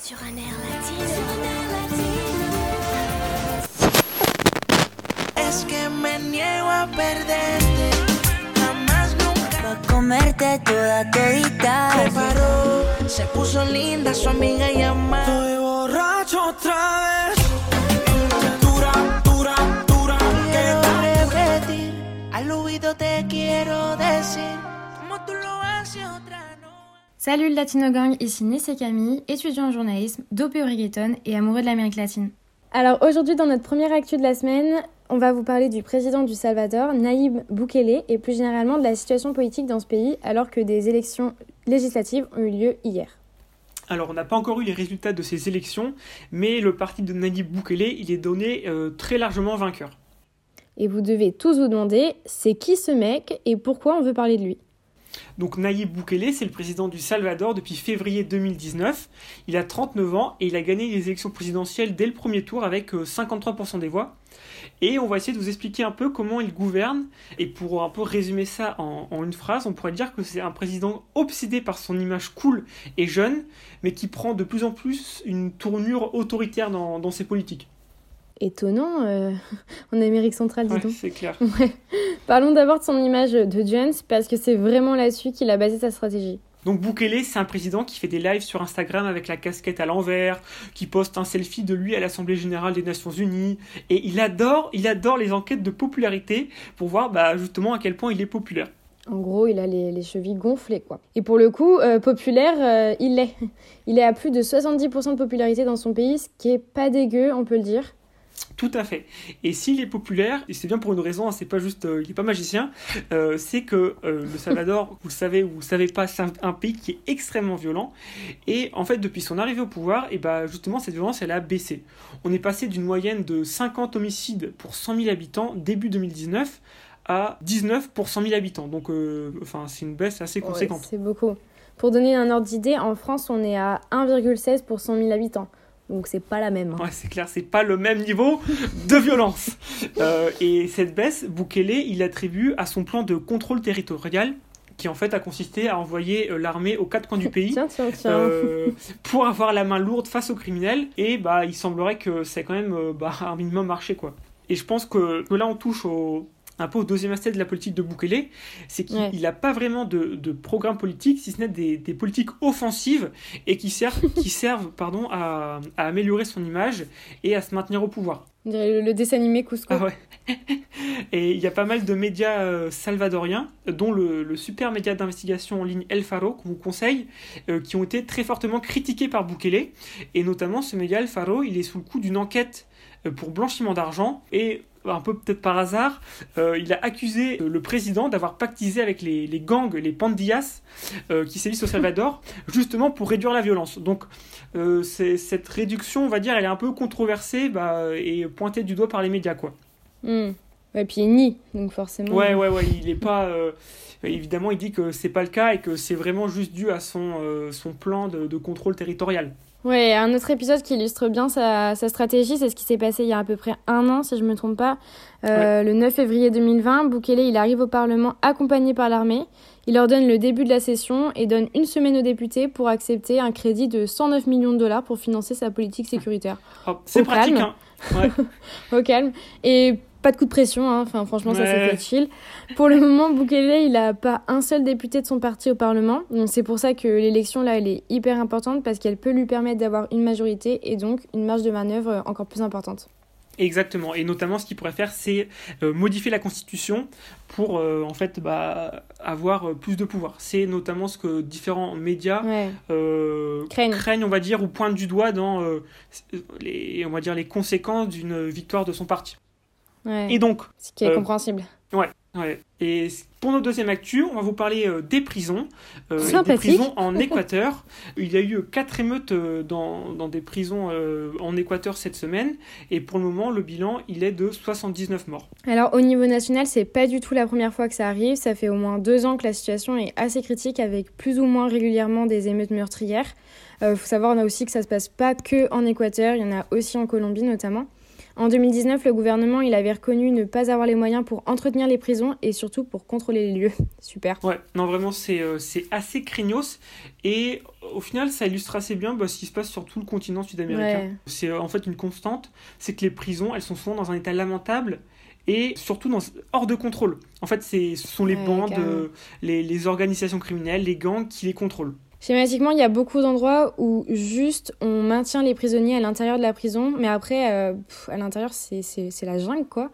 Sur un air latino. Es que me niego a perderte. Jamás nunca. Pa' comerte toda todita. Se paró, se puso linda su amiga y amada. Estoy borracho otra vez. Dura, dura, dura. Quiero repetir. Al oído te quiero decir. Como tú lo haces otra no. Salut le Latino Gang, ici Nessé Camille, étudiant en journalisme, dopé au reggaeton et amoureux de l'Amérique latine. Alors aujourd'hui dans notre première actu de la semaine, on va vous parler du président du Salvador, Nayib Bukele, et plus généralement de la situation politique dans ce pays alors que des élections législatives ont eu lieu hier. Alors, on n'a pas encore eu les résultats de ces élections, mais le parti de Nayib Bukele, il est donné euh, très largement vainqueur. Et vous devez tous vous demander, c'est qui ce mec et pourquoi on veut parler de lui? Donc Nayib Bukele, c'est le président du Salvador depuis février 2019. Il a 39 ans et il a gagné les élections présidentielles dès le premier tour avec euh, 53% des voix. Et on va essayer de vous expliquer un peu comment il gouverne. Et pour un peu résumer ça en, une phrase, on pourrait dire que c'est un président obsédé par son image cool et jeune, mais qui prend de plus en plus une tournure autoritaire dans ses politiques. Étonnant euh, en Amérique centrale, dis Ouais, donc. c'est clair. Ouais. Parlons d'abord de son image de Jones, parce que c'est vraiment là-dessus qu'il a basé sa stratégie. Donc Bukele, c'est un président qui fait des lives sur Instagram avec la casquette à l'envers, qui poste un selfie de lui à l'Assemblée générale des Nations Unies, et il adore, il adore les enquêtes de popularité pour voir bah, justement à quel point il est populaire. En gros, il a les, les chevilles gonflées, quoi. Et pour le coup, euh, populaire, euh, il l'est. Il est à plus de 70% de popularité dans son pays, ce qui est pas dégueu, on peut le dire. Tout à fait. Et s'il est populaire, et c'est bien pour une raison, hein, c'est pas juste, euh, il est pas magicien, euh, c'est que euh, le Salvador, vous le savez ou vous le savez pas, c'est un, pays qui est extrêmement violent. Et en fait, depuis son arrivée au pouvoir, et bah justement cette violence, elle a baissé. On est passé d'une moyenne de 50 homicides pour 100 000 habitants début 2019 à 19 pour 100 000 habitants. Donc, enfin, c'est une baisse assez conséquente. C'est beaucoup. Pour donner un ordre d'idée, en France, on est à 1,16 pour 100 000 habitants. Donc c'est pas la même. hein. Ouais, c'est clair, c'est pas le même niveau de violence. Euh, et cette baisse, Bukele, il l'attribue à son plan de contrôle territorial, qui en fait a consisté à envoyer euh, l'armée aux quatre coins du pays. Tiens, tiens, tiens. euh, pour avoir la main lourde face aux criminels et bah il semblerait que c'est quand même bah, un minimum marché quoi. Et je pense que, que là on touche au, un peu au deuxième aspect de la politique de Bukele, c'est qu'il Ouais. n'a pas vraiment de, de programme politique, si ce n'est des, des politiques offensives et qui servent, qui servent pardon, à, à améliorer son image et à se maintenir au pouvoir. On dirait le, le dessin animé Cusco. Ah ouais. Et il y a pas mal de médias euh, salvadoriens, dont le, le super média d'investigation en ligne El Faro, qu'on vous conseille, euh, qui ont été très fortement critiqués par Bukele. Et notamment, ce média El Faro, il est sous le coup d'une enquête euh, pour blanchiment d'argent. Et un peu peut-être par hasard, euh, il a accusé euh, le président d'avoir pactisé avec les, les gangs, les pandillas, euh, qui sévissent au Salvador, justement pour réduire la violence. Donc, euh, cette réduction, on va dire, elle est un peu controversée bah, et pointée du doigt par les médias, quoi. Hmm. Ouais, puis il nie, donc forcément. Ouais, ouais, ouais, il est pas. euh, évidemment, il dit que c'est pas le cas et que c'est vraiment juste dû à son, euh, son plan de, de contrôle territorial. Ouais, un autre épisode qui illustre bien sa, sa stratégie, c'est ce qui s'est passé il y a à peu près un an, si je me trompe pas. Euh, Le 9 février 2020, Bukele, il arrive au Parlement accompagné par l'armée. Il leur donne le début de la session et donne une semaine aux députés pour accepter un crédit de 109 millions de dollars pour financer sa politique sécuritaire. Hop, c'est pratique, calme. hein. Ouais. Au calme. Et pas de coup de pression, hein. enfin franchement ça Ouais. c'est fait chill. Pour le moment, Bukele, il a pas un seul député de son parti au Parlement. Donc c'est pour ça que l'élection là, elle est hyper importante parce qu'elle peut lui permettre d'avoir une majorité et donc une marge de manœuvre euh, encore plus importante. Exactement. Et notamment, ce qu'il pourrait faire, c'est euh, modifier la Constitution pour, euh, en fait, bah, avoir euh, plus de pouvoir. C'est notamment ce que différents médias Ouais. euh, Craignent. on va dire, ou pointent du doigt dans les, on va dire, les conséquences d'une victoire de son parti. Ouais. Et donc, Ce qui est euh, compréhensible. Ouais. Et pour notre deuxième actu, on va vous parler euh, des prisons. euh, des prisons en Équateur. Il y a eu quatre émeutes euh, dans, dans des prisons euh, en Équateur cette semaine. Et pour le moment, le bilan, il est de 79 morts. Alors au niveau national, c'est pas du tout la première fois que ça arrive. Ça fait au moins deux ans que la situation est assez critique avec plus ou moins régulièrement des émeutes meurtrières. Euh, faut savoir on a aussi que ça se passe pas que en Équateur, il y en a aussi en Colombie notamment. En 2019, le gouvernement il avait reconnu ne pas avoir les moyens pour entretenir les prisons et surtout pour contrôler les lieux. Super. Ouais, non vraiment c'est euh, c'est assez craignos et au final ça illustre assez bien bah, ce qui se passe sur tout le continent sud-américain. Ouais. C'est euh, en fait une constante, c'est que les prisons elles sont souvent dans un état lamentable et surtout dans, hors de contrôle. En fait, ce sont les Ouais, bandes, euh, les, les organisations criminelles, les gangs qui les contrôlent. Schématiquement, il y a beaucoup d'endroits où juste on maintient les prisonniers à l'intérieur de la prison, mais après, euh, pff, à l'intérieur, c'est- la jungle, quoi.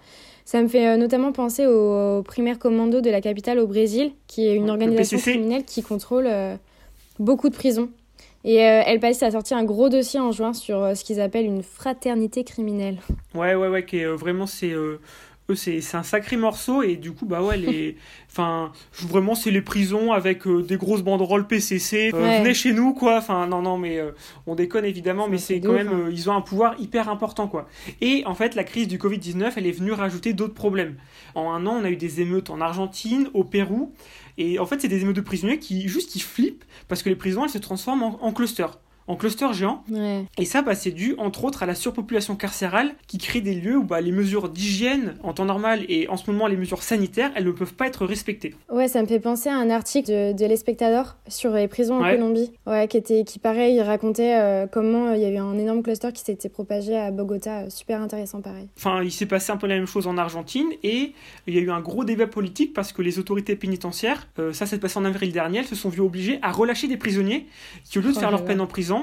Ça me fait euh, notamment penser au, au Primaire Commando de la capitale au Brésil, qui est une organisation criminelle qui contrôle euh, beaucoup de prisons. Et euh, El País a sorti un gros dossier en juin sur ce qu'ils appellent une fraternité criminelle. Ouais, ouais, ouais, qui est, vraiment, c'est. Eux, c'est un sacré morceau et du coup bah ouais les enfin vraiment c'est les prisons avec euh, des grosses banderoles PCC euh, Ouais. venez chez nous quoi. Enfin non non mais euh, on déconne évidemment mais c'est quand même hein. ils ont un pouvoir hyper important quoi. Et en fait la crise du Covid-19 elle est venue rajouter d'autres problèmes. En un an on a eu des émeutes en Argentine au Pérou. Et en fait c'est des émeutes de prisonniers qui juste qui flippent parce que les prisons elles se transforment en, en clusters en clusters géants Ouais. et ça, bah, c'est dû entre autres à la surpopulation carcérale qui crée des lieux où bah, les mesures d'hygiène en temps normal et en ce moment les mesures sanitaires, elles ne peuvent pas être respectées. Ouais, ça me fait penser à un article de, de l'Espectador sur les prisons en Ouais. Colombie. Ouais, qui était, qui pareil, racontait euh, comment euh, il y avait un énorme cluster qui s'était propagé à Bogota. Euh, Super intéressant, pareil. Enfin, il s'est passé un peu la même chose en Argentine et il y a eu un gros débat politique parce que les autorités pénitentiaires, euh, ça s'est passé en avril dernier, elles se sont vues obligées à relâcher des prisonniers qui, au lieu de Oh faire leur peine en prison,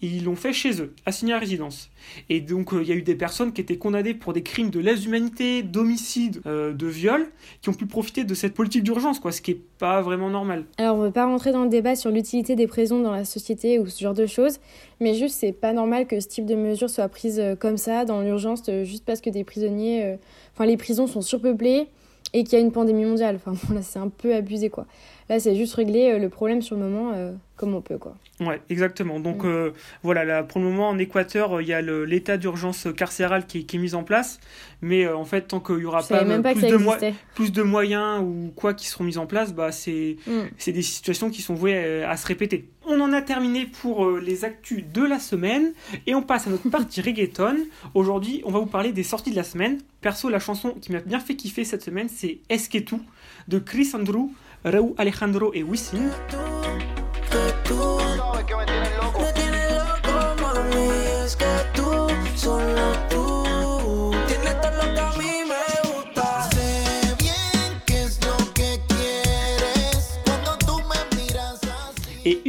ils l'ont fait chez eux, assigné à résidence. Et donc, euh, il y a eu des personnes qui étaient condamnées pour des crimes de lèse-humanité, d'homicide, euh, de viol, qui ont pu profiter de cette politique d'urgence, quoi, ce qui est pas vraiment normal. Alors, on ne veut pas rentrer dans le débat sur l'utilité des prisons dans la société ou ce genre de choses, mais juste, c'est pas normal que ce type de mesures soit prise euh, comme ça, dans l'urgence, juste parce que des prisonniers. Enfin, les prisons sont surpeuplées et qu'il y a une pandémie mondiale. Enfin, là, c'est un peu abusé, quoi. Là, c'est juste régler euh, le problème sur le moment euh, comme on peut, quoi. Ouais, exactement. Donc Mm. euh, voilà, là, pour le moment en Équateur, il y a l'état d'urgence carcérale qui est, qui est mis en place, mais euh, en fait, tant qu'il y aura pas, même plus, de plus moyens ou quoi qui seront mis en place, bah, c'est Mm. des situations qui sont vouées à, se répéter. On en a terminé pour les actus de la semaine et on passe à notre partie reggaeton. Aujourd'hui, on va vous parler des sorties de la semaine. Perso, la chanson qui m'a bien fait kiffer cette semaine, c'est Es que tú de Chris Andrew, Raúl Alejandro et Wisin.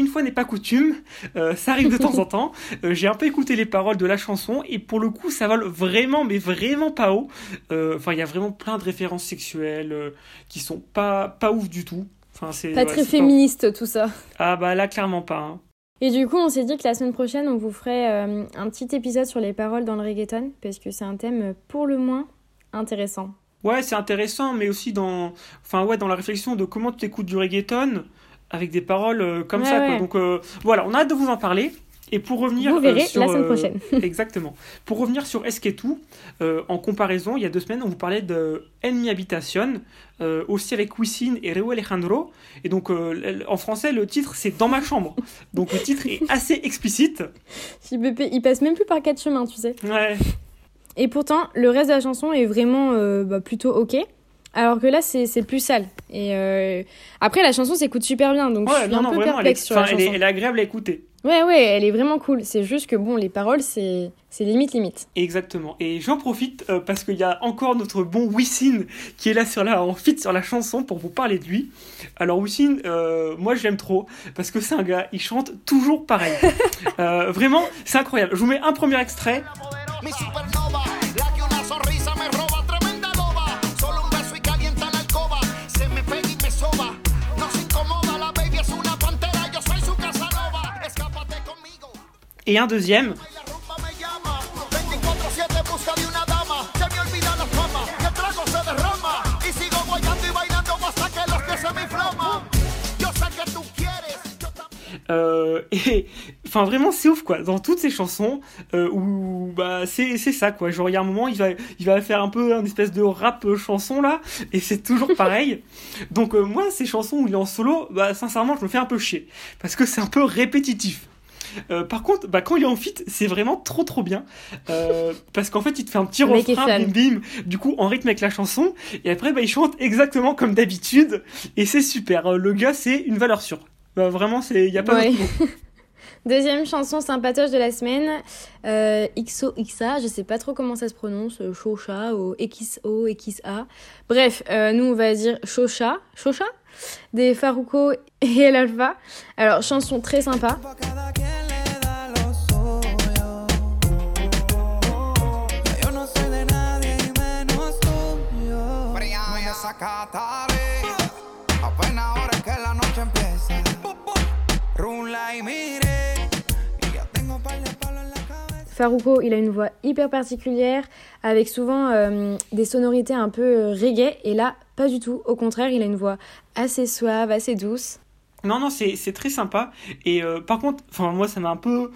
Une fois n'est pas coutume, euh, ça arrive de temps en temps. euh, J'ai un peu écouté les paroles de la chanson et pour le coup, ça vole vraiment, mais vraiment pas haut. Euh, Enfin, il y a vraiment plein de références sexuelles qui sont pas pas ouf du tout. Enfin, c'est Pas ouais, très c'est féministe, tout ça. Ah bah là, clairement pas. hein. Et du coup, on s'est dit que la semaine prochaine, on vous ferait euh, un petit épisode sur les paroles dans le reggaeton, parce que c'est un thème pour le moins intéressant. Ouais, c'est intéressant, mais aussi dans, enfin ouais, dans la réflexion de comment tu écoutes du reggaeton avec des paroles euh, comme Ouais, ça. Quoi. Donc euh, voilà, on a hâte de vous en parler. Et pour revenir Vous verrez euh, sur, la semaine prochaine. exactement. Pour revenir sur Esquetou, en comparaison, il y a deux semaines, on vous parlait de En mi habitación, euh, aussi avec Wisin et Reu Alejandro. Et donc, euh, en français, le titre, c'est Dans ma chambre. Donc, le titre est assez explicite. JBP, il passe même plus par quatre chemins, tu sais. Ouais. Et pourtant, le reste de la chanson est vraiment euh, bah, plutôt ok. Alors que là, c'est c'est plus sale. Et euh, après, la chanson s'écoute super bien, donc je suis non, un non, peu vraiment, elle est, perplexe sur la enfin, elle, est, chanson. elle est agréable à écouter. Ouais, ouais, elle est vraiment cool. C'est juste que bon, les paroles, c'est c'est limite, limite. Exactement. Et j'en profite euh, parce qu'il y a encore notre bon Wisin qui est là sur la, en fit sur la chanson pour vous parler de lui. Alors Wisin, euh, moi je l'aime trop parce que c'est un gars, il chante toujours pareil. Euh, vraiment, c'est incroyable. Je vous mets un premier extrait. Quieres. Yo también. Euh, et enfin vraiment c'est ouf quoi. Dans toutes ces chansons euh, où bah c'est ça quoi. Genre il y a un moment il va il va faire un peu un espèce de rap euh, chanson là. Et c'est toujours pareil. Donc moi ces chansons où il est en solo bah sincèrement je me fais un peu chier. Parce que c'est un peu répétitif Euh, par contre, bah, quand il est en fit, c'est vraiment trop trop bien. Euh, parce qu'en fait, il te fait un petit refrain, bim bim, du coup, en rythme avec la chanson. Et après, bah, il chante exactement comme d'habitude. Et c'est super. Euh, Le gars, c'est une valeur sûre. Bah, vraiment, il n'y a pas Ouais. Deuxième chanson sympatoche de la semaine, euh, XOXA, je sais pas trop comment ça se prononce, Shosha ou XO, XA. Bref, euh, nous on va dire Shosha, Shosha, des Faruko et El Alpha. Alors, chanson très sympa. Faruko, il a une voix hyper particulière, avec souvent euh, des sonorités un peu euh, reggae, et là, pas du tout. Au contraire, il a une voix assez suave, assez douce. Non, non, c'est c'est très sympa. Et euh, par contre, enfin moi, ça m'a un peu,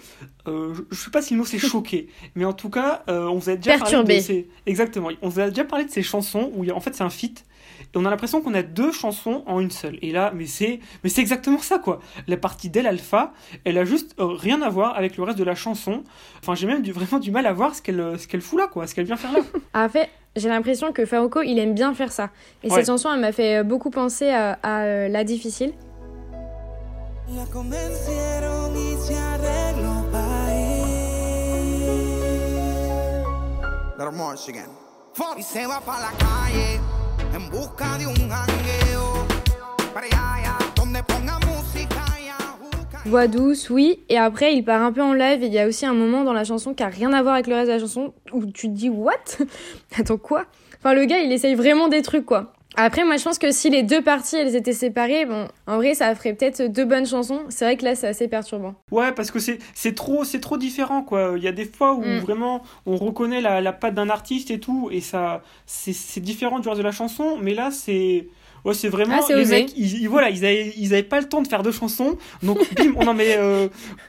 euh, je, je sais pas si le mot c'est choqué, mais en tout cas, euh, on vous a déjà parlé de ces, exactement, on vous a déjà parlé de ces chansons où il y a- en fait c'est un feat. Et on a l'impression qu'on a deux chansons en une seule. Et là, mais c'est, mais c'est exactement ça quoi. La partie d'El Alpha, elle a juste euh, rien à voir avec le reste de la chanson. Enfin, j'ai même du, vraiment du mal à voir ce qu'elle, ce qu'elle fout là quoi, ce qu'elle vient faire là. En fait, j'ai l'impression que Faruko, il aime bien faire ça. Et Ouais. cette chanson, elle m'a fait beaucoup penser à, à, La Difficile. La convencieron y se arregló pa' ir. Little more again. Y se va pa' la calle en busca de un jangueo. Para allá, allá, donde ponga música y ajuca. Voix douce, oui. Et après, il part un peu en live. Et il y a aussi un moment dans la chanson qui a rien à voir avec le reste de la chanson où tu te dis What? Attends, quoi? Enfin, le gars, il essaye vraiment des trucs, quoi. Après, moi, je pense que si les deux parties, elles étaient séparées, bon, en vrai, ça ferait peut-être deux bonnes chansons. C'est vrai que là, c'est assez perturbant. Ouais, parce que c'est trop trop différent quoi. Il y a des fois où Mm. vraiment on reconnaît la, la patte d'un artiste et tout et ça c'est différent du reste de la chanson, mais là c'est ouais, c'est vraiment Ah, les osé. mecs ils, ils- voilà, ils avaient ils avaient pas le temps de faire deux chansons. Donc bim, on en met euh,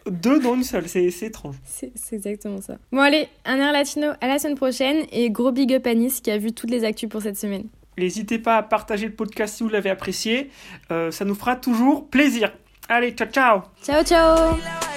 deux dans une seule, c'est étrange. C'est c'est exactement ça. Bon, allez, un air latino à la semaine prochaine. Et gros big up à Nice qui a vu toutes les actus pour cette semaine. N'hésitez pas à partager le podcast si vous l'avez apprécié, Euh, ça nous fera toujours plaisir. Allez, ciao ciao. Ciao, ciao